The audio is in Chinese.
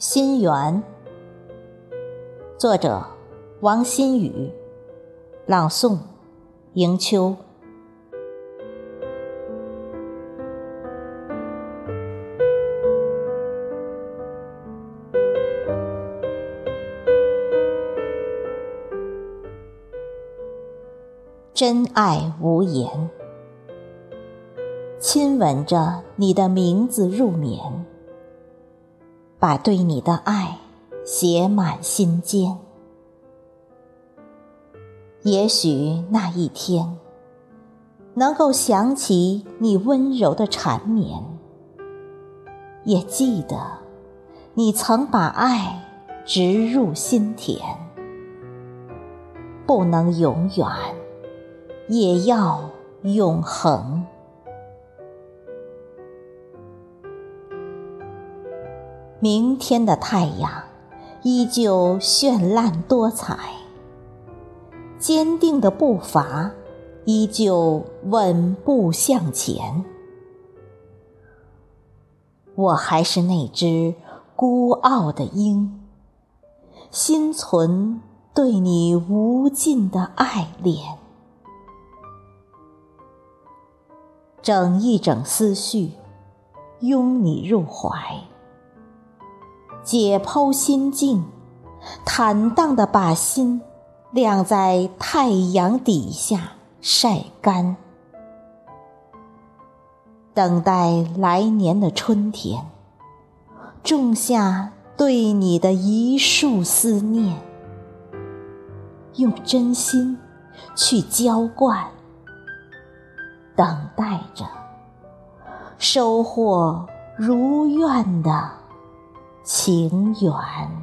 心缘，作者王新宇，朗诵迎秋。真爱无言，亲吻着你的名字入眠。把对你的爱写满心间。也许那一天，能够想起你温柔的缠绵，也记得你曾把爱植入心田。不能永远，也要永恒。明天的太阳依旧绚烂多彩，坚定的步伐依旧稳步向前。我还是那只孤傲的鹰，心存对你无尽的爱恋，整一整思绪，拥你入怀。解剖心境，坦荡的把心晾在太阳底下晒干，等待来年的春天，种下对你的一束思念，用真心去浇灌，等待着收获如愿的。情缘。